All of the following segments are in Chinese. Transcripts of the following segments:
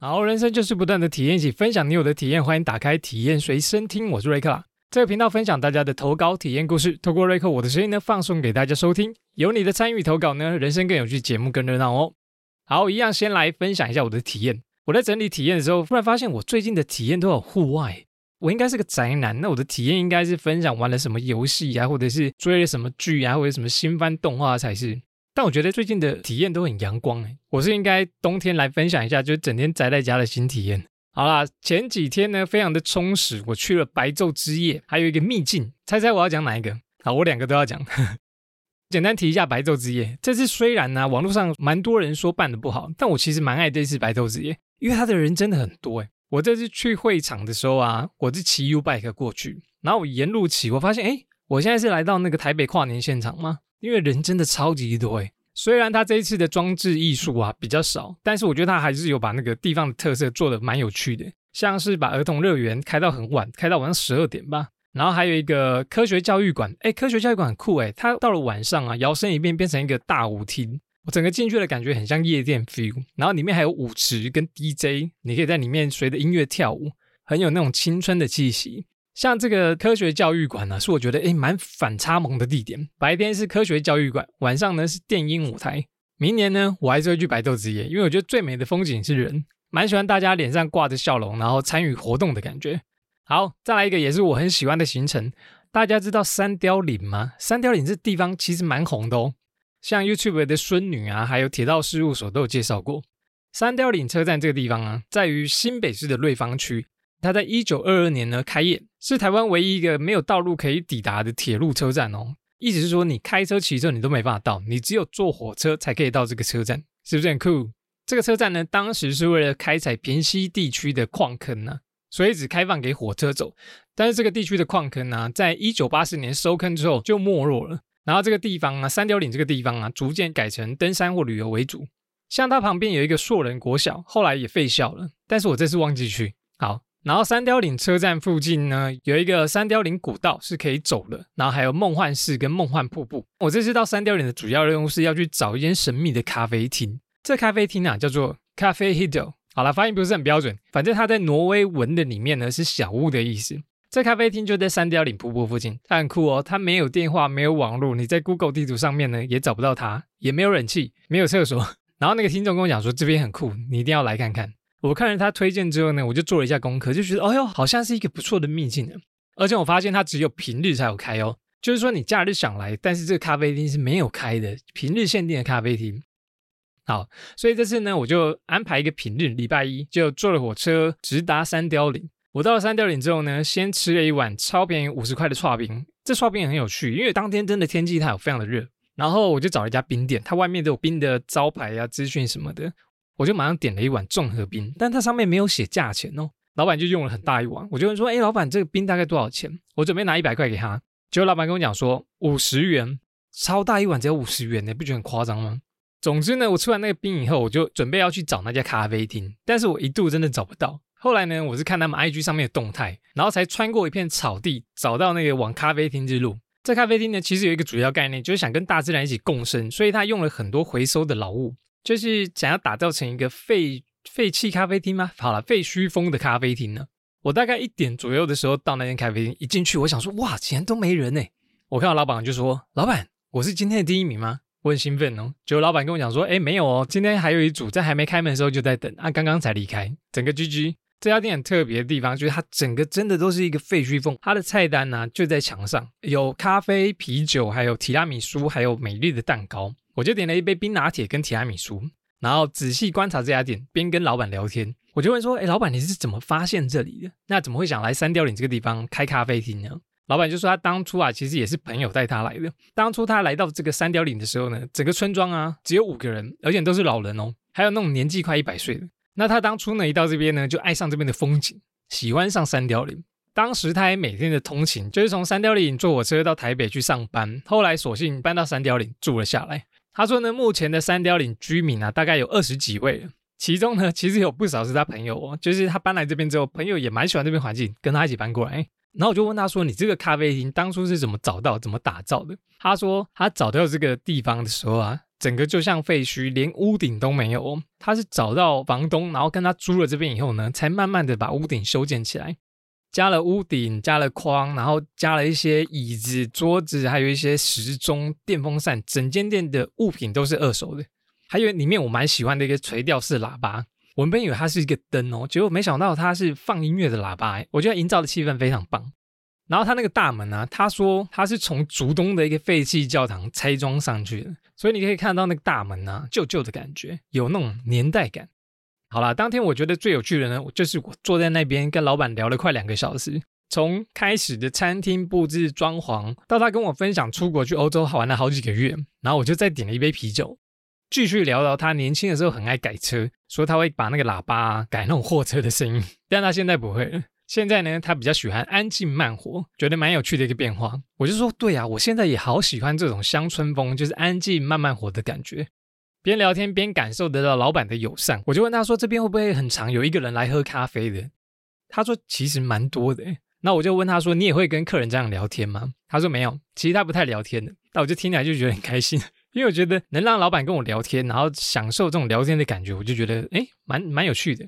好，人生就是不断的体验，一起分享你有的体验。欢迎打开体验随身听，我是瑞克啦。这个频道分享大家的投稿体验故事，透过瑞克我的声音呢，放送给大家收听。有你的参与投稿呢，人生更有趣，节目更热闹哦。好，一样先来分享一下我的体验。我在整理体验的时候，突然发现我最近的体验都有户外。我应该是个宅男，那我的体验应该是分享玩了什么游戏啊，或者是追了什么剧啊，或者什么新番动画才是。但我觉得最近的体验都很阳光哎，我是应该冬天来分享一下，就是整天宅在家的新体验。好啦，前几天呢非常的充实，我去了白昼之夜，还有一个秘境，猜猜我要讲哪一个？好，我两个都要讲。简单提一下白昼之夜，这次虽然呢网络上蛮多人说办的不好，但我其实蛮爱这次白昼之夜，因为他的人真的很多哎。我这次去会场的时候啊，我是骑 U bike 过去，然后我沿路骑，我发现哎，我现在是来到那个台北跨年现场吗？因为人真的超级多诶虽然他这一次的装置艺术啊比较少，但是我觉得他还是有把那个地方的特色做的蛮有趣的，像是把儿童乐园开到很晚，开到晚上十二点吧。然后还有一个科学教育馆，哎，科学教育馆很酷哎，它到了晚上啊，摇身一变变成一个大舞厅，我整个进去的感觉很像夜店 feel。然后里面还有舞池跟 DJ，你可以在里面随着音乐跳舞，很有那种青春的气息。像这个科学教育馆呢，是我觉得诶蛮反差萌的地点。白天是科学教育馆，晚上呢是电音舞台。明年呢，我还是会去白昼之夜，因为我觉得最美的风景是人，蛮喜欢大家脸上挂着笑容，然后参与活动的感觉。好，再来一个也是我很喜欢的行程。大家知道三雕岭吗？三雕岭这地方其实蛮红的哦，像 YouTube 的孙女啊，还有铁道事务所都有介绍过。三雕岭车站这个地方啊，在于新北市的瑞芳区。它在一九二二年呢开业，是台湾唯一一个没有道路可以抵达的铁路车站哦。意思是说，你开车、骑车你都没办法到，你只有坐火车才可以到这个车站，是不是很酷？这个车站呢，当时是为了开采平西地区的矿坑呢，所以只开放给火车走。但是这个地区的矿坑呢，在一九八四年收坑之后就没落了。然后这个地方啊，三雕岭这个地方啊，逐渐改成登山或旅游为主。像它旁边有一个硕人国小，后来也废校了。但是我这次忘记去。好。然后三雕岭车站附近呢，有一个三雕岭古道是可以走的，然后还有梦幻市跟梦幻瀑布。我这次到三雕岭的主要任务是要去找一间神秘的咖啡厅，这咖啡厅啊叫做咖啡 Hido。好了，发音不是很标准，反正它在挪威文的里面呢是小屋的意思。这咖啡厅就在三雕岭瀑布附近，它很酷哦，它没有电话，没有网络，你在 Google 地图上面呢也找不到它，也没有冷气，没有厕所。然后那个听众跟我讲说这边很酷，你一定要来看看。我看了他推荐之后呢，我就做了一下功课，就觉得，哦哟，好像是一个不错的秘境呢。而且我发现它只有平日才有开哦，就是说你假日想来，但是这个咖啡厅是没有开的，平日限定的咖啡厅。好，所以这次呢，我就安排一个平日，礼拜一就坐了火车直达三雕岭。我到了三雕岭之后呢，先吃了一碗超便宜五十块的串冰，这串冰也很有趣，因为当天真的天气它有非常的热，然后我就找了一家冰店，它外面都有冰的招牌啊、资讯什么的。我就马上点了一碗综合冰，但它上面没有写价钱哦。老板就用了很大一碗，我就问说：“哎，老板，这个冰大概多少钱？”我准备拿一百块给他，结果老板跟我讲说五十元，超大一碗只要五十元，你不觉得很夸张吗？总之呢，我吃完那个冰以后，我就准备要去找那家咖啡厅，但是我一度真的找不到。后来呢，我是看他们 IG 上面的动态，然后才穿过一片草地，找到那个往咖啡厅之路。这咖啡厅呢，其实有一个主要概念，就是想跟大自然一起共生，所以他用了很多回收的老物。就是想要打造成一个废废弃咖啡厅吗？好了，废墟风的咖啡厅呢？我大概一点左右的时候到那间咖啡厅，一进去我想说，哇，竟然都没人呢！我看到老板就说：“老板，我是今天的第一名吗？”我很兴奋哦。结果老板跟我讲说：“哎，没有哦，今天还有一组在还没开门的时候就在等啊，刚刚才离开。”整个 GG 这家店很特别的地方，就是它整个真的都是一个废墟风。它的菜单呢就在墙上，有咖啡、啤酒，还有提拉米苏，还有美丽的蛋糕。我就点了一杯冰拿铁跟提拉米苏，然后仔细观察这家店，边跟老板聊天。我就问说：“哎，老板，你是怎么发现这里的？那怎么会想来三雕岭这个地方开咖啡厅呢？”老板就说：“他当初啊，其实也是朋友带他来的。当初他来到这个三雕岭的时候呢，整个村庄啊只有五个人，而且都是老人哦，还有那种年纪快一百岁的。那他当初呢一到这边呢，就爱上这边的风景，喜欢上三雕岭。当时他还每天的通勤就是从三雕岭坐火车到台北去上班，后来索性搬到三雕岭住了下来。”他说呢，目前的三雕岭居民啊，大概有二十几位，其中呢，其实有不少是他朋友哦，就是他搬来这边之后，朋友也蛮喜欢这边环境，跟他一起搬过来。然后我就问他说：“你这个咖啡厅当初是怎么找到、怎么打造的？”他说他找到这个地方的时候啊，整个就像废墟，连屋顶都没有。他是找到房东，然后跟他租了这边以后呢，才慢慢的把屋顶修建起来，加了屋顶，加了框，然后加了一些椅子、桌子，还有一些时钟、电风扇，整间店的物品都是二手的。还有里面我蛮喜欢的一个垂吊式喇叭，我原本以为它是一个灯哦，结果没想到它是放音乐的喇叭，我觉得营造的气氛非常棒。然后他那个大门呢，他说他是从竹东的一个废弃教堂拆装上去的。所以你可以看到那个大门啊，旧旧的感觉，有那种年代感。好了，当天我觉得最有趣的呢，就是我坐在那边跟老板聊了快两个小时，从开始的餐厅布置装潢，到他跟我分享出国去欧洲好玩了好几个月，然后我就再点了一杯啤酒，继续聊到他年轻的时候很爱改车，说他会把那个喇叭改那种货车的声音，但他现在不会了。现在呢，他比较喜欢安静慢活，觉得蛮有趣的一个变化。我就说，对啊，我现在也好喜欢这种乡村风，就是安静慢慢活的感觉。边聊天边感受得到老板的友善，我就问他说，这边会不会很常有一个人来喝咖啡的？他说其实蛮多的。那我就问他说，你也会跟客人这样聊天吗？他说没有，其实他不太聊天的。那我就听起来就觉得很开心，因为我觉得能让老板跟我聊天，然后享受这种聊天的感觉，我就觉得哎，蛮蛮有趣的。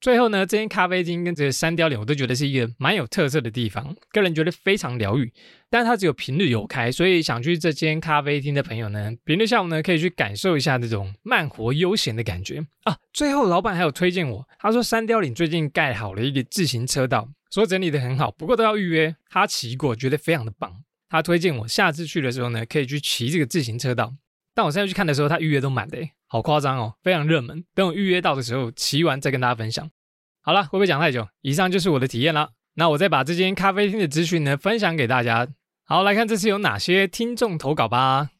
最后呢，这间咖啡厅跟这个山雕岭，我都觉得是一个蛮有特色的地方，个人觉得非常疗愈。但是它只有平日有开，所以想去这间咖啡厅的朋友呢，平日下午呢可以去感受一下这种慢活悠闲的感觉啊。最后老板还有推荐我，他说山雕岭最近盖好了一个自行车道，说整理的很好，不过都要预约。他骑过，觉得非常的棒。他推荐我下次去的时候呢，可以去骑这个自行车道。但我现在去看的时候，他预约都满的，好夸张哦，非常热门。等我预约到的时候，骑完再跟大家分享。好了，会不会讲太久？以上就是我的体验了。那我再把这间咖啡厅的资讯呢分享给大家。好，来看这次有哪些听众投稿吧。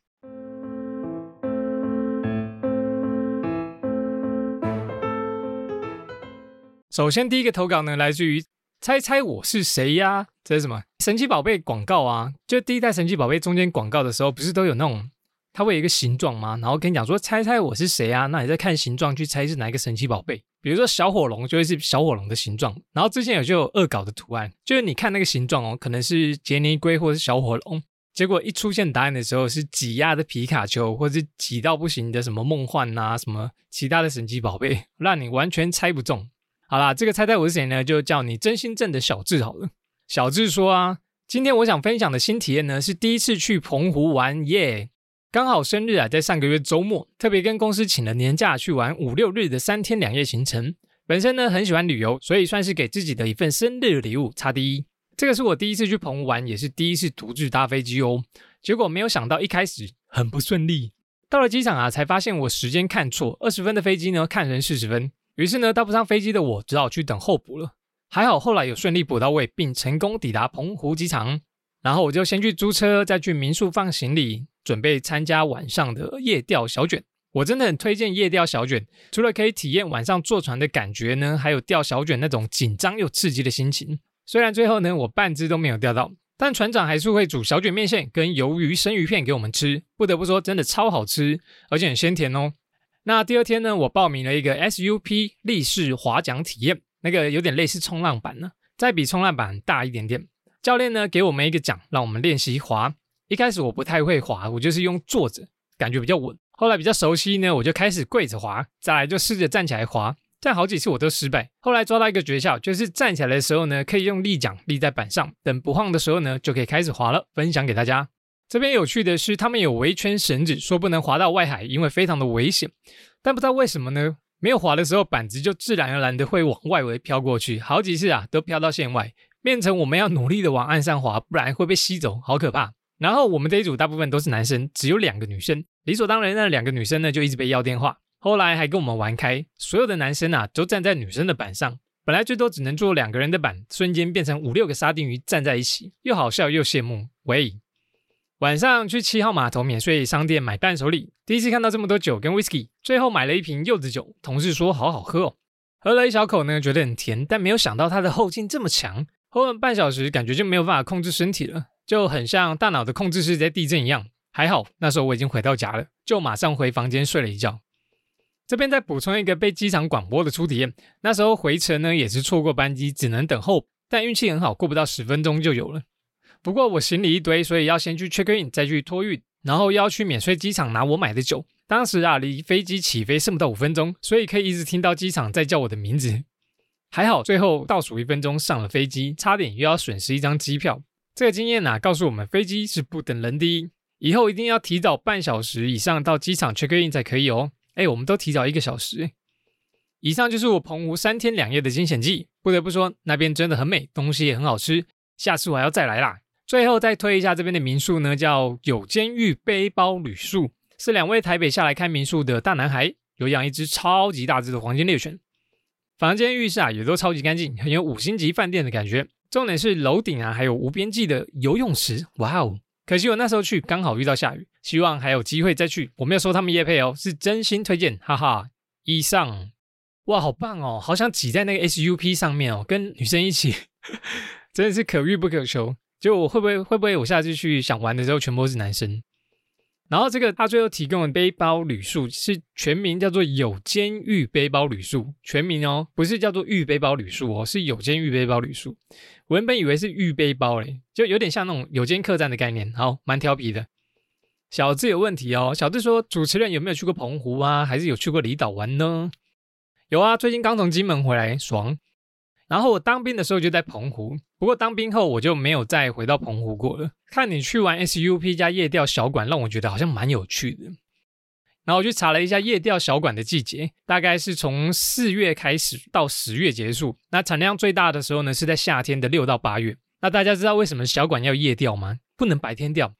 首先，第一个投稿呢，来自于猜猜我是谁呀？这是什么神奇宝贝广告啊？就第一代神奇宝贝中间广告的时候，不是都有那种？它会有一个形状吗？然后跟你讲说，猜猜我是谁啊？那你再看形状去猜是哪一个神奇宝贝。比如说小火龙就会是小火龙的形状。然后之前有就有恶搞的图案，就是你看那个形状哦，可能是杰尼龟或者是小火龙，结果一出现答案的时候是挤压的皮卡丘，或是挤到不行的什么梦幻啊，什么其他的神奇宝贝，让你完全猜不中。好啦，这个猜猜我是谁呢？就叫你真心镇的小智好了。小智说啊，今天我想分享的新体验呢，是第一次去澎湖玩耶。刚好生日啊，在上个月周末，特别跟公司请了年假去玩五六日的三天两夜行程。本身呢很喜欢旅游，所以算是给自己的一份生日礼物。差第一，这个是我第一次去澎湖玩，也是第一次独自搭飞机哦。结果没有想到，一开始很不顺利。到了机场啊，才发现我时间看错，二十分的飞机呢看成四十分。于是呢，搭不上飞机的我只好去等候补了。还好后来有顺利补到位，并成功抵达澎湖机场。然后我就先去租车，再去民宿放行李。准备参加晚上的夜钓小卷，我真的很推荐夜钓小卷。除了可以体验晚上坐船的感觉呢，还有钓小卷那种紧张又刺激的心情。虽然最后呢我半只都没有钓到，但船长还是会煮小卷面线跟鱿鱼生鱼片给我们吃。不得不说，真的超好吃，而且很鲜甜哦。那第二天呢，我报名了一个 SUP 立式划桨体验，那个有点类似冲浪板呢，再比冲浪板大一点点。教练呢给我们一个桨，让我们练习划。一开始我不太会滑，我就是用坐着，感觉比较稳。后来比较熟悉呢，我就开始跪着滑，再来就试着站起来滑，但好几次我都失败。后来抓到一个诀窍，就是站起来的时候呢，可以用立桨立在板上，等不晃的时候呢，就可以开始滑了。分享给大家。这边有趣的是，他们有围圈绳子，说不能滑到外海，因为非常的危险。但不知道为什么呢，没有滑的时候，板子就自然而然的会往外围飘过去，好几次啊，都飘到线外，变成我们要努力的往岸上滑，不然会被吸走，好可怕。然后我们这一组大部分都是男生，只有两个女生。理所当然，那两个女生呢就一直被要电话。后来还跟我们玩开，所有的男生啊都站在女生的板上。本来最多只能坐两个人的板，瞬间变成五六个沙丁鱼站在一起，又好笑又羡慕。喂，晚上去七号码头免税商店买伴手礼，第一次看到这么多酒跟 whisky，最后买了一瓶柚子酒。同事说好好喝哦，喝了一小口呢，觉得很甜，但没有想到它的后劲这么强。喝了半小时，感觉就没有办法控制身体了。就很像大脑的控制室在地震一样，还好那时候我已经回到家了，就马上回房间睡了一觉。这边再补充一个被机场广播的初体验，那时候回程呢也是错过班机，只能等候，但运气很好，过不到十分钟就有了。不过我行李一堆，所以要先去 check in，再去托运，然后要去免税机场拿我买的酒。当时啊，离飞机起飞剩不到五分钟，所以可以一直听到机场在叫我的名字。还好，最后倒数一分钟上了飞机，差点又要损失一张机票。这个经验呐，告诉我们飞机是不等人的，以后一定要提早半小时以上到机场 check in 才可以哦。哎，我们都提早一个小时。以上就是我澎湖三天两夜的惊险记，不得不说那边真的很美，东西也很好吃，下次我还要再来啦。最后再推一下这边的民宿呢，叫有监狱背包旅宿，是两位台北下来开民宿的大男孩，有养一只超级大只的黄金猎犬。房间、浴室啊也都超级干净，很有五星级饭店的感觉。重点是楼顶啊还有无边际的游泳池，哇哦！可惜我那时候去刚好遇到下雨，希望还有机会再去。我没有收他们夜配哦，是真心推荐，哈哈。以上，哇，好棒哦，好想挤在那个 SUP 上面哦，跟女生一起，真的是可遇不可求。就我会不会会不会我下次去想玩的时候，全部都是男生？然后这个他最后提供的背包旅宿是全名叫做有监狱背包旅宿，全名哦，不是叫做狱背包旅宿哦，是有监狱背包旅宿。我原本以为是狱背包嘞，就有点像那种有间客栈的概念，好，蛮调皮的。小智有问题哦，小智说主持人有没有去过澎湖啊，还是有去过离岛玩呢？有啊，最近刚从金门回来，爽。然后我当兵的时候就在澎湖，不过当兵后我就没有再回到澎湖过了。看你去玩 SUP 加夜钓小馆，让我觉得好像蛮有趣的。然后我去查了一下夜钓小馆的季节，大概是从四月开始到十月结束。那产量最大的时候呢，是在夏天的六到八月。那大家知道为什么小馆要夜钓吗？不能白天钓，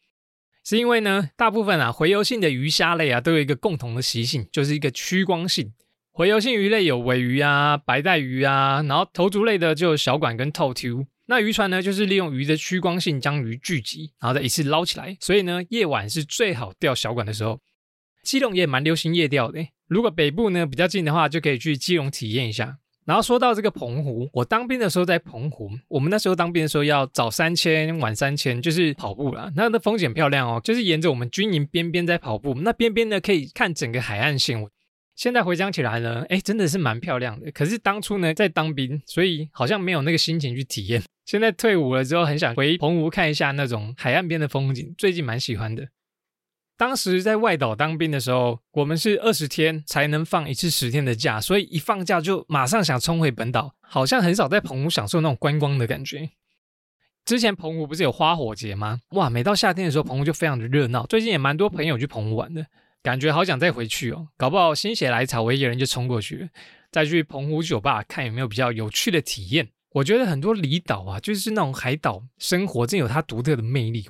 是因为呢，大部分啊洄游性的鱼虾类啊都有一个共同的习性，就是一个趋光性。洄游性鱼类有尾鱼啊、白带鱼啊，然后头足类的就有小管跟透 Q。那渔船呢，就是利用鱼的趋光性将鱼聚集，然后再一次捞起来。所以呢，夜晚是最好钓小管的时候。基隆也蛮流行夜钓的，如果北部呢比较近的话，就可以去基隆体验一下。然后说到这个澎湖，我当兵的时候在澎湖，我们那时候当兵的时候要早三千晚三千，就是跑步啦。那那风景漂亮哦，就是沿着我们军营边边在跑步，那边边呢可以看整个海岸线。现在回想起来呢，哎，真的是蛮漂亮的。可是当初呢，在当兵，所以好像没有那个心情去体验。现在退伍了之后，很想回澎湖看一下那种海岸边的风景，最近蛮喜欢的。当时在外岛当兵的时候，我们是二十天才能放一次十天的假，所以一放假就马上想冲回本岛，好像很少在澎湖享受那种观光的感觉。之前澎湖不是有花火节吗？哇，每到夏天的时候，澎湖就非常的热闹。最近也蛮多朋友去澎湖玩的。感觉好想再回去哦，搞不好心血来潮，我一个人就冲过去，再去澎湖酒吧看有没有比较有趣的体验。我觉得很多离岛啊，就是那种海岛生活，真有它独特的魅力。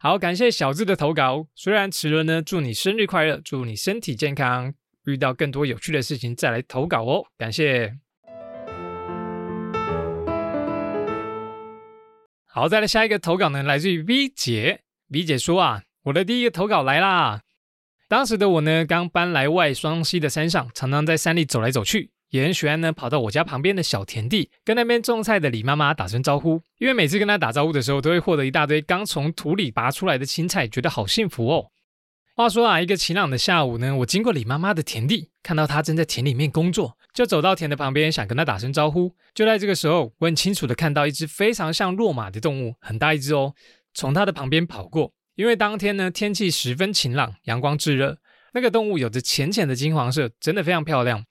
好，感谢小智的投稿，虽然迟了呢，祝你生日快乐，祝你身体健康，遇到更多有趣的事情再来投稿哦。感谢。好，再来下一个投稿呢，来自于 V 姐，V 姐说啊，我的第一个投稿来啦。当时的我呢，刚搬来外双溪的山上，常常在山里走来走去，也很喜欢呢跑到我家旁边的小田地，跟那边种菜的李妈妈打声招呼。因为每次跟她打招呼的时候，都会获得一大堆刚从土里拔出来的青菜，觉得好幸福哦。话说啊，一个晴朗的下午呢，我经过李妈妈的田地，看到她正在田里面工作，就走到田的旁边，想跟她打声招呼。就在这个时候，我很清楚的看到一只非常像骆马的动物，很大一只哦，从她的旁边跑过。因为当天呢，天气十分晴朗，阳光炙热，那个动物有着浅浅的金黄色，真的非常漂亮。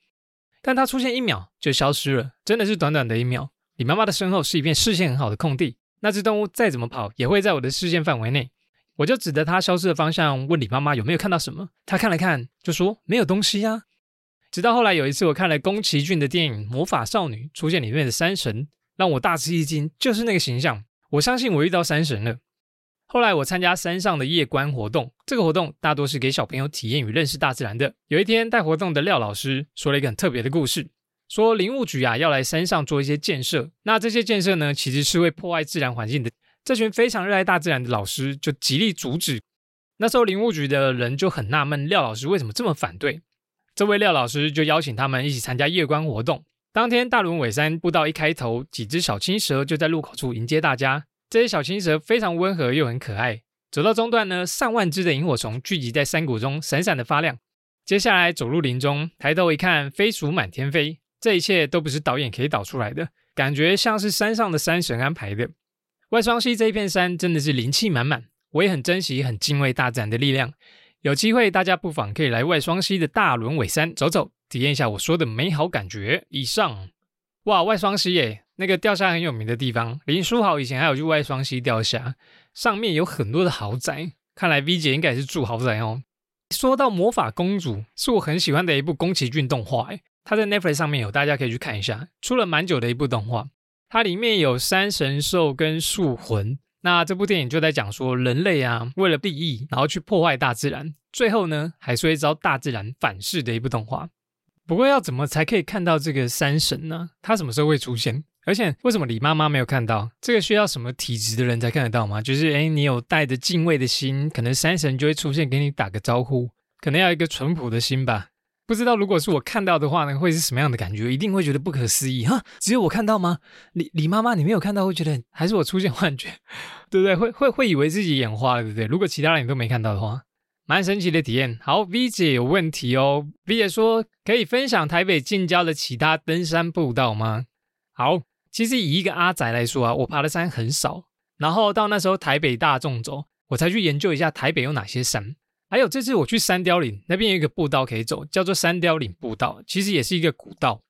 但它出现一秒就消失了，真的是短短的一秒。李妈妈的身后是一片视线很好的空地，那只动物再怎么跑也会在我的视线范围内。我就指着它消失的方向问李妈妈有没有看到什么，她看了看就说没有东西呀。直到后来有一次我看了宫崎骏的电影《魔法少女》，出现里面的山神，让我大吃一惊，就是那个形象。我相信我遇到山神了。后来我参加山上的夜观活动，这个活动大多是给小朋友体验与认识大自然的。有一天带活动的廖老师说了一个很特别的故事，说林务局啊要来山上做一些建设，那这些建设呢其实是会破坏自然环境的。这群非常热爱大自然的老师就极力阻止。那时候林务局的人就很纳闷，廖老师为什么这么反对？这位廖老师就邀请他们一起参加夜观活动。当天大轮尾山步道一开头，几只小青蛇就在路口处迎接大家。这些小青蛇非常温和又很可爱。走到中段呢，上万只的萤火虫聚集在山谷中，闪闪的发亮。接下来走入林中，抬头一看，飞鼠满天飞。这一切都不是导演可以导出来的，感觉像是山上的山神安排的。外双溪这一片山真的是灵气满满，我也很珍惜、很敬畏大自然的力量。有机会大家不妨可以来外双溪的大轮尾山走走，体验一下我说的美好感觉。以上，哇，外双溪耶，那个钓虾很有名的地方，林书豪以前还有去外双溪钓虾，上面有很多的豪宅，看来 V 姐应该是住豪宅哦。说到魔法公主，是我很喜欢的一部宫崎骏动画，哎，它在 Netflix 上面有，大家可以去看一下，出了蛮久的一部动画，它里面有山神兽跟树魂。那这部电影就在讲说，人类啊，为了利益，然后去破坏大自然，最后呢，还是会遭大自然反噬的一部动画。不过要怎么才可以看到这个山神呢？他什么时候会出现？而且为什么李妈妈没有看到？这个需要什么体质的人才看得到吗？就是哎，你有带着敬畏的心，可能山神就会出现给你打个招呼。可能要一个淳朴的心吧。不知道如果是我看到的话呢，会是什么样的感觉？一定会觉得不可思议哈！只有我看到吗？李李妈妈，你没有看到，会觉得还是我出现幻觉，对不对？会会会以为自己眼花了，对不对？如果其他人都没看到的话，蛮神奇的体验。好，V 姐有问题哦。V 姐说可以分享台北近郊的其他登山步道吗？好。其实以一个阿宅来说啊，我爬的山很少。然后到那时候台北大众走，我才去研究一下台北有哪些山。还有这次我去山雕岭那边有一个步道可以走，叫做山雕岭步道，其实也是一个古道。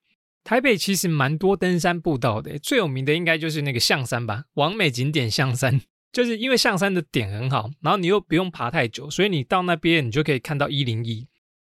台北其实蛮多登山步道的，最有名的应该就是那个象山吧，完美景点象山，就是因为象山的点很好，然后你又不用爬太久，所以你到那边你就可以看到一零一。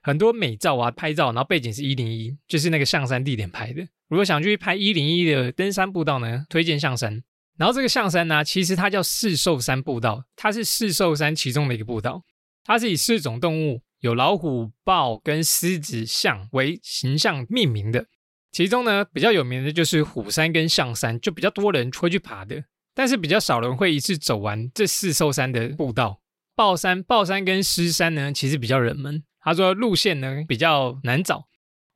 很多美照啊，拍照，然后背景是一零一，就是那个象山地点拍的。如果想去拍一零一的登山步道呢，推荐象山。然后这个象山呢，其实它叫四兽山步道，它是四兽山其中的一个步道。它是以四种动物，有老虎、豹跟狮子、象为形象命名的。其中呢，比较有名的就是虎山跟象山，就比较多人会去爬的。但是比较少人会一次走完这四兽山的步道。豹山、豹山跟狮山呢，其实比较冷门。他说路线呢比较难找，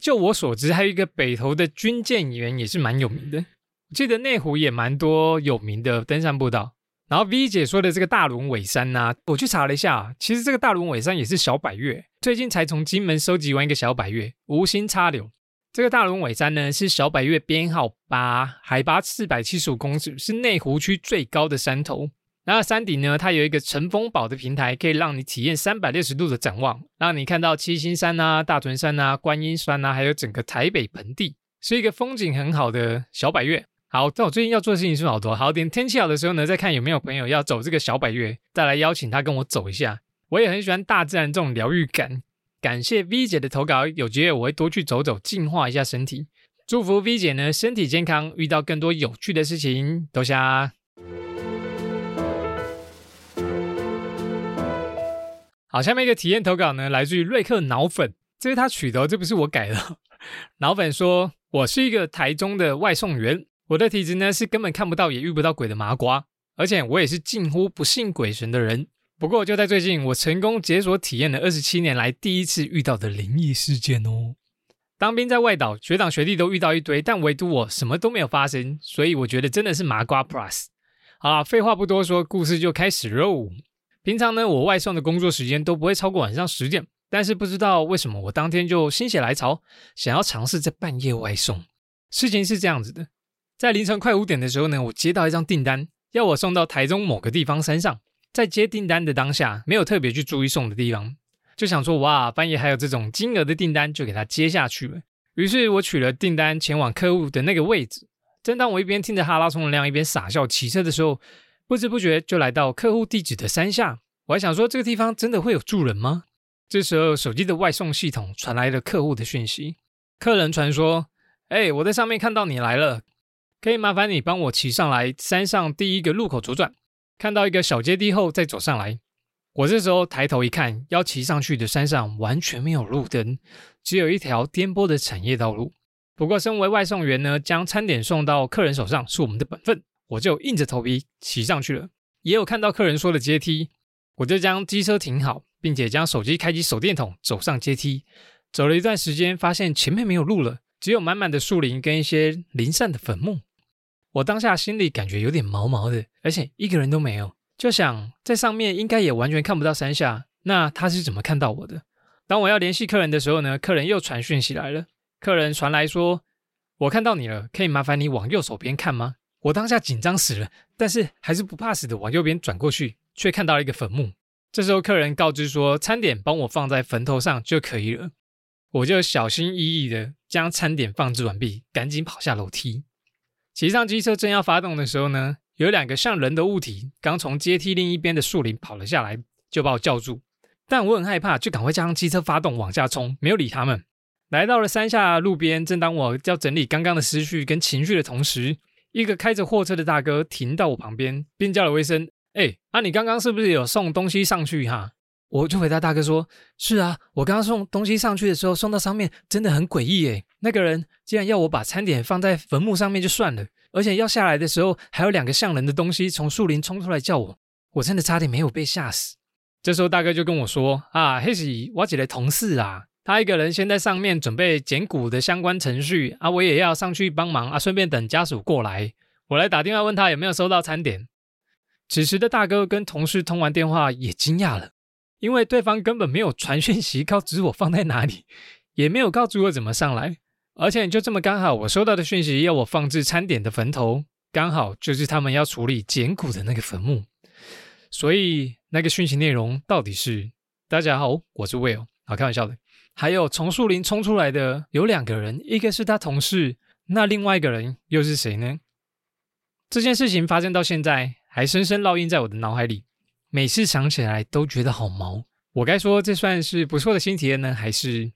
就我所知，还有一个北投的军舰园也是蛮有名的。我记得内湖也蛮多有名的登山步道。然后 V 姐说的这个大轮尾山呐，我去查了一下，其实这个大轮尾山也是小百岳，最近才从金门收集完一个小百岳，无心插柳。这个大轮尾山呢是小百岳编号八，海拔四百七十五公尺，是内湖区最高的山头。那山顶呢，它有一个乘风堡的平台，可以让你体验三百六十度的展望，让你看到七星山啊、大屯山啊、观音山啊，还有整个台北盆地，是一个风景很好的小百岳。好，但我最近要做的事情是好多，好点天气好的时候呢，再看有没有朋友要走这个小百岳，再来邀请他跟我走一下。我也很喜欢大自然这种疗愈感。感谢 V 姐的投稿，有机会我会多去走走，净化一下身体。祝福 V 姐呢身体健康，遇到更多有趣的事情。多谢。好，下面一个体验投稿呢，来自于瑞克脑粉，这是他取的，这不是我改的。脑粉说：“我是一个台中的外送员，我的体质呢是根本看不到也遇不到鬼的麻瓜，而且我也是近乎不信鬼神的人。不过就在最近，我成功解锁体验了二十七年来第一次遇到的灵异事件哦。当兵在外岛，学长学弟都遇到一堆，但唯独我什么都没有发生，所以我觉得真的是麻瓜 plus。好了，废话不多说，故事就开始喽。”平常呢，我外送的工作时间都不会超过晚上十点，但是不知道为什么我当天就心血来潮，想要尝试在半夜外送。事情是这样子的，在凌晨快五点的时候呢，我接到一张订单，要我送到台中某个地方山上。在接订单的当下，没有特别去注意送的地方，就想说哇，半夜还有这种金额的订单，就给他接下去了。于是我取了订单，前往客户的那个位置。正当我一边听着哈拉充能量，一边傻笑骑车的时候。不知不觉就来到客户地址的山下，我还想说这个地方真的会有住人吗？这时候手机的外送系统传来了客户的讯息，客人传说：“哎，我在上面看到你来了，可以麻烦你帮我骑上来山上第一个路口左转，看到一个小阶梯后再走上来。”我这时候抬头一看，要骑上去的山上完全没有路灯，只有一条颠簸的产业道路。不过身为外送员呢，将餐点送到客人手上是我们的本分。我就硬着头皮骑上去了，也有看到客人说的阶梯，我就将机车停好，并且将手机开启手电筒，走上阶梯。走了一段时间，发现前面没有路了，只有满满的树林跟一些零散的坟墓。我当下心里感觉有点毛毛的，而且一个人都没有，就想在上面应该也完全看不到山下，那他是怎么看到我的？当我要联系客人的时候呢，客人又传讯息来了，客人传来说：“我看到你了，可以麻烦你往右手边看吗？”我当下紧张死了，但是还是不怕死的往右边转过去，却看到了一个坟墓。这时候客人告知说，餐点帮我放在坟头上就可以了。我就小心翼翼的将餐点放置完毕，赶紧跑下楼梯。骑上机车正要发动的时候呢，有两个像人的物体刚从阶梯另一边的树林跑了下来，就把我叫住。但我很害怕，就赶快将机车发动往下冲，没有理他们。来到了山下路边，正当我要整理刚刚的思绪跟情绪的同时，一个开着货车的大哥停到我旁边，并叫了我一声：“哎，啊，你刚刚是不是有送东西上去哈？”我就回答大哥说：“是啊，我刚刚送东西上去的时候，送到上面真的很诡异诶。那个人竟然要我把餐点放在坟墓上面就算了，而且要下来的时候，还有两个像人的东西从树林冲出来叫我，我真的差点没有被吓死。”这时候大哥就跟我说：“啊，黑是我姐的同事啊，他一个人先在上面准备捡骨的相关程序啊，我也要上去帮忙啊，顺便等家属过来，我来打电话问他有没有收到餐点。”此时的大哥跟同事通完电话也惊讶了。因为对方根本没有传讯息告知我放在哪里，也没有告知我怎么上来，而且就这么刚好，我收到的讯息要我放置餐点的坟头，刚好就是他们要处理捡骨的那个坟墓，所以那个讯息内容到底是：大家好，我是 Will，好开玩笑的。还有从树林冲出来的有两个人，一个是他同事，那另外一个人又是谁呢？这件事情发生到现在，还深深烙印在我的脑海里。每次想起来都觉得好毛，我该说这算是不错的新体验呢，还是？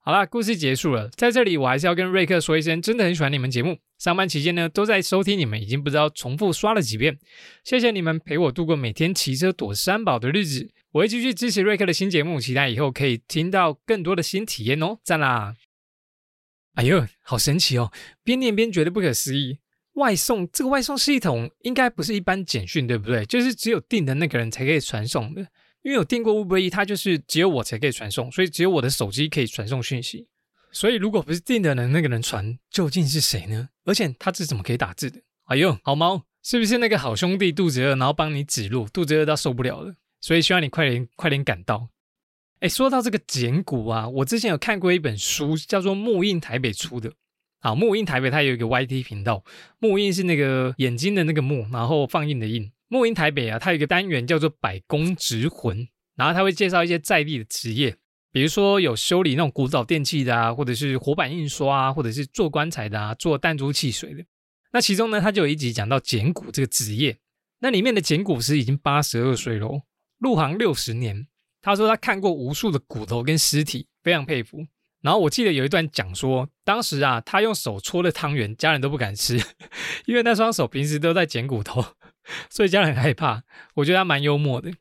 好啦，故事结束了，在这里我还是要跟瑞克说一声，真的很喜欢你们节目，上班期间呢都在收听你们，已经不知道重复刷了几遍，谢谢你们陪我度过每天骑车躲山宝的日子，我会继续支持瑞克的新节目，期待以后可以听到更多的新体验哦，赞啦！哎呦，好神奇哦，边念边觉得不可思议。外送这个外送系统应该不是一般简讯，对不对？就是只有订的那个人才可以传送的。因为有订过 Uber E，它就是只有我才可以传送，所以只有我的手机可以传送讯息。所以如果不是订的人，那个人传究竟是谁呢？而且他是怎么可以打字的？哎呦，好猫，是不是那个好兄弟肚子饿，然后帮你指路，肚子饿到受不了了，所以希望你快点快点赶到。哎，说到这个简骨啊，我之前有看过一本书，叫做木印台北出的。好，木印台北它有一个 YT 频道，木印是那个眼睛的那个木，然后放映的印。木印台北啊，它有一个单元叫做百工职魂，然后它会介绍一些在地的职业，比如说有修理那种古早电器的啊，或者是活版印刷啊，或者是做棺材的啊，做弹珠汽水的。那其中呢，它就有一集讲到捡骨这个职业，那里面的捡骨师已经八十二岁喽，入行六十年。他说他看过无数的骨头跟尸体，非常佩服。然后我记得有一段讲说，当时啊，他用手搓的汤圆，家人都不敢吃，因为那双手平时都在捡骨头，所以家人很害怕。我觉得他蛮幽默的，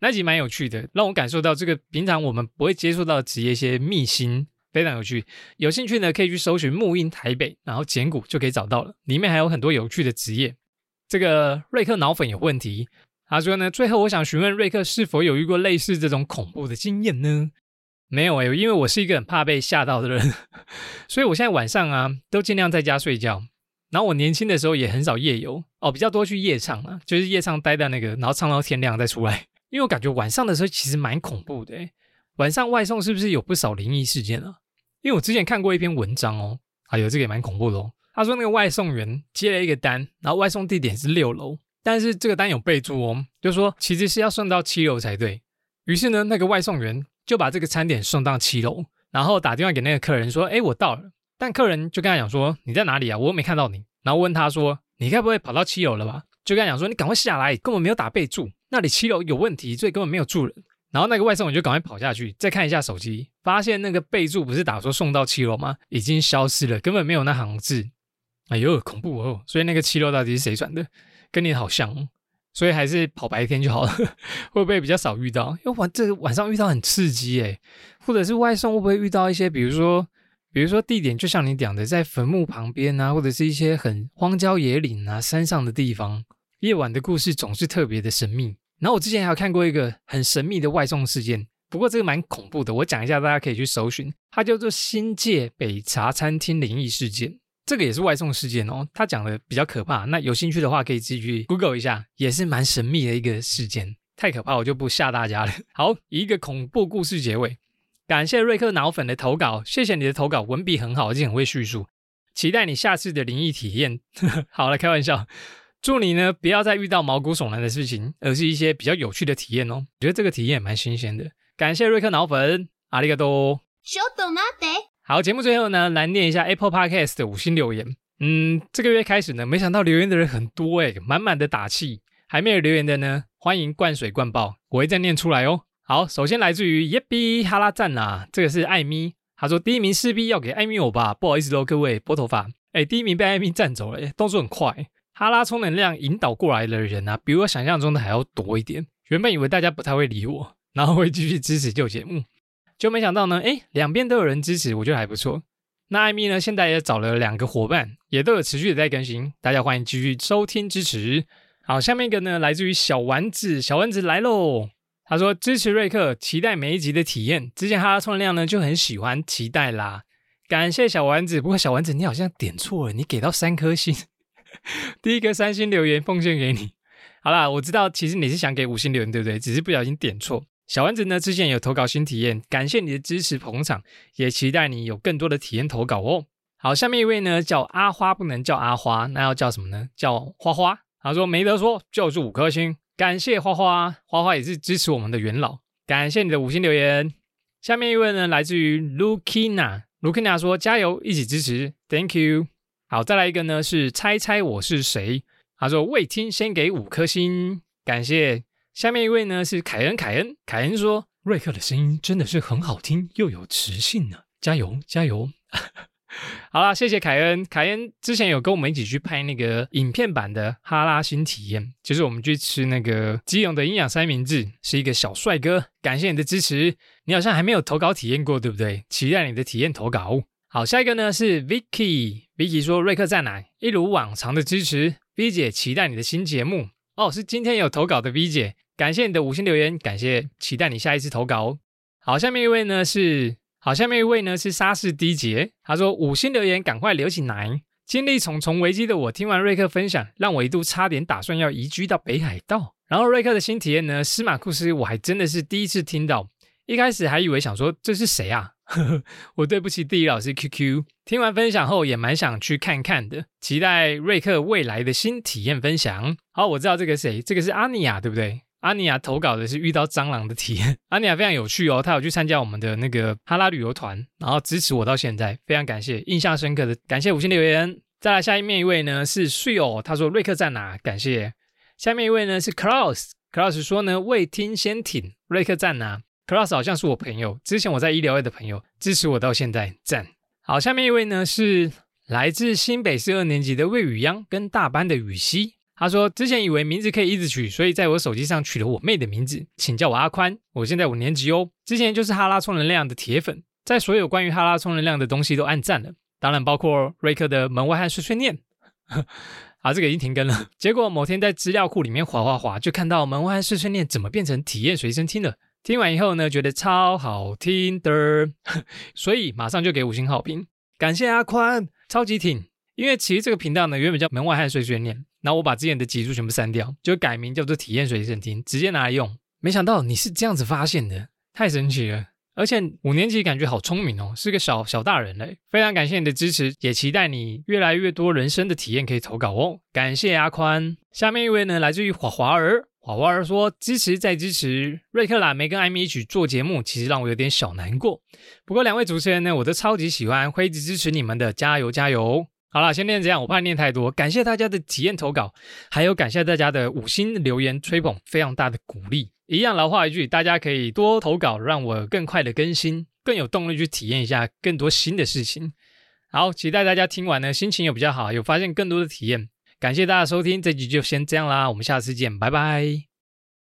那集蛮有趣的，让我感受到这个平常我们不会接触到的职业一些秘辛，非常有趣。有兴趣呢，可以去搜寻木印台北，然后捡骨就可以找到了，里面还有很多有趣的职业。这个瑞克脑粉有问题，他说呢，最后我想询问瑞克是否有遇过类似这种恐怖的经验呢？没有哎，因为我是一个很怕被吓到的人，所以我现在晚上啊都尽量在家睡觉。然后我年轻的时候也很少夜游哦，比较多去夜唱啊，就是夜唱待在那个，然后唱到天亮再出来。因为我感觉晚上的时候其实蛮恐怖的，晚上外送是不是有不少灵异事件啊？因为我之前看过一篇文章哦，还有这个也蛮恐怖的哦。他说那个外送员接了一个单，然后外送地点是六楼，但是这个单有备注哦，就说其实是要送到七楼才对。于是呢，那个外送员。就把这个餐点送到七楼，然后打电话给那个客人说：“哎，我到了。”但客人就跟他讲说：“你在哪里啊？我又没看到你。”然后问他说：“你该不会跑到七楼了吧？”就跟他讲说：“你赶快下来，根本没有打备注，那里七楼有问题，所以根本没有住人。”然后那个外送员就赶快跑下去，再看一下手机，发现那个备注不是打说送到七楼吗？已经消失了，根本没有那行字。哎呦，恐怖哦！所以那个七楼到底是谁传的？跟你好像。所以还是跑白天就好了，会不会比较少遇到？因为晚这个晚上遇到很刺激诶，或者是外送会不会遇到一些，比如说，比如说地点就像你讲的，在坟墓旁边啊，或者是一些很荒郊野岭啊、山上的地方，夜晚的故事总是特别的神秘。然后我之前还有看过一个很神秘的外送事件，不过这个蛮恐怖的，我讲一下，大家可以去搜寻，它叫做新界北茶餐厅灵异事件。这个也是外送事件哦，他讲的比较可怕。那有兴趣的话，可以自己去 Google 一下，也是蛮神秘的一个事件。太可怕，我就不吓大家了。好，以一个恐怖故事结尾。感谢瑞克脑粉的投稿，谢谢你的投稿，文笔很好，而且很会叙述。期待你下次的灵异体验。好了，开玩笑。祝你呢不要再遇到毛骨悚然的事情，而是一些比较有趣的体验哦。我觉得这个体验蛮新鲜的。感谢瑞克脑粉，阿里嘎多。好，节目最后呢，来念一下 Apple Podcast 的五星留言。嗯，这个月开始呢，没想到留言的人很多诶，满满的打气。还没有留言的呢，欢迎灌水灌爆，我会再念出来哦。好，首先来自于耶比哈拉赞呐，这个是艾米，他说第一名势必要给艾米我吧，不好意思喽，各位拨头发。哎，第一名被艾米占走了，动作很快。哈拉充能量引导过来的人啊，比我想象中的还要多一点。原本以为大家不太会理我，然后会继续支持旧节目，就没想到呢，哎，两边都有人支持，我觉得还不错。那艾米呢，现在也找了两个伙伴，也都有持续的在更新，大家欢迎继续收听支持。好，下面一个呢，来自于小丸子，小丸子来喽。他说支持瑞克，期待每一集的体验。之前哈拉充量呢就很喜欢，期待啦。感谢小丸子，不过小丸子你好像点错了，你给到三颗星。第一个三星留言奉献给你。好啦，我知道其实你是想给五星留言，对不对？只是不小心点错。小丸子呢之前有投稿新体验，感谢你的支持捧场，也期待你有更多的体验投稿哦。好，下面一位呢叫阿花，不能叫阿花，那要叫什么呢？叫花花。他说没得说，就是五颗星。感谢花花，花花也是支持我们的元老，感谢你的五星留言。下面一位呢来自于 Lukina。卢克娜说加油，一起支持，Thank you。好，再来一个呢，是猜猜我是谁？他说未听先给五颗星，感谢。下面一位呢是凯恩，凯恩，凯恩说瑞克的声音真的是很好听，又有磁性呢，加油加油。好啦，谢谢凯恩。凯恩之前有跟我们一起去拍那个影片版的哈拉新体验，就是我们去吃那个基隆的营养三明治，是一个小帅哥。感谢你的支持，你好像还没有投稿体验过，对不对？期待你的体验投稿。好，下一个呢是 Vicky，Vicky 说瑞克在哪？一如往常的支持，V 姐期待你的新节目。哦，是今天有投稿的 V 姐，感谢你的五星留言，感谢，期待你下一次投稿。好，下面一位呢是。好，下面一位呢是沙士 D 杰，他说五星留言赶快留起来。经历重重危机的我，听完瑞克分享，让我一度差点打算要移居到北海道。然后瑞克的新体验呢，司马库斯我还真的是第一次听到，一开始还以为想说这是谁啊？我对不起地理老师 QQ。听完分享后也蛮想去看看的，期待瑞克未来的新体验分享。好，我知道这个谁，这个是阿尼亚，对不对？阿尼亚投稿的是遇到蟑螂的体验，阿尼亚非常有趣哦，他有去参加我们的那个哈拉旅游团，然后支持我到现在，非常感谢，印象深刻的，感谢五星留言。再来下一面一位呢是睡哦，他说瑞克在哪？感谢。下面一位呢是 Klaus，Klaus 说呢未听先挺，瑞克在哪 Plus 好像是我朋友，之前我在医疗院的朋友，支持我到现在，赞。好，下面一位呢是来自新北市二年级的魏雨央跟大班的雨熙。他说：“之前以为名字可以一直取，所以在我手机上取了我妹的名字，请叫我阿宽。我现在五年级哦。之前就是哈拉充能量的铁粉，在所有关于哈拉充能量的东西都按赞了，当然包括瑞克的门外汉碎碎念。啊，这个已经停更了。结果某天在资料库里面滑滑滑，就看到门外汉碎碎念怎么变成体验随身听了。听完以后呢，觉得超好听的，所以马上就给五星好评，感谢阿宽，超级挺。因为其实这个频道呢，原本叫门外汉碎碎念。”然后我把之前的集数全部删掉，就改名叫做体验随身听，直接拿来用。没想到你是这样子发现的，太神奇了！而且五年级感觉好聪明哦，是个小小大人嘞。非常感谢你的支持，也期待你越来越多人生的体验可以投稿哦。感谢阿宽。下面一位呢，来自于华华儿，华华儿说支持再支持。瑞克啦没跟艾米一起做节目，其实让我有点小难过。不过两位主持人呢，我都超级喜欢，会一直支持你们的，加油加油！好了，先念这样，我怕念太多。感谢大家的体验投稿，还有感谢大家的五星留言吹捧，非常大的鼓励。一样老话一句，大家可以多投稿，让我更快的更新，更有动力去体验一下更多新的事情。好，期待大家听完呢，心情有比较好，有发现更多的体验。感谢大家收听，这集就先这样啦，我们下次见，拜拜。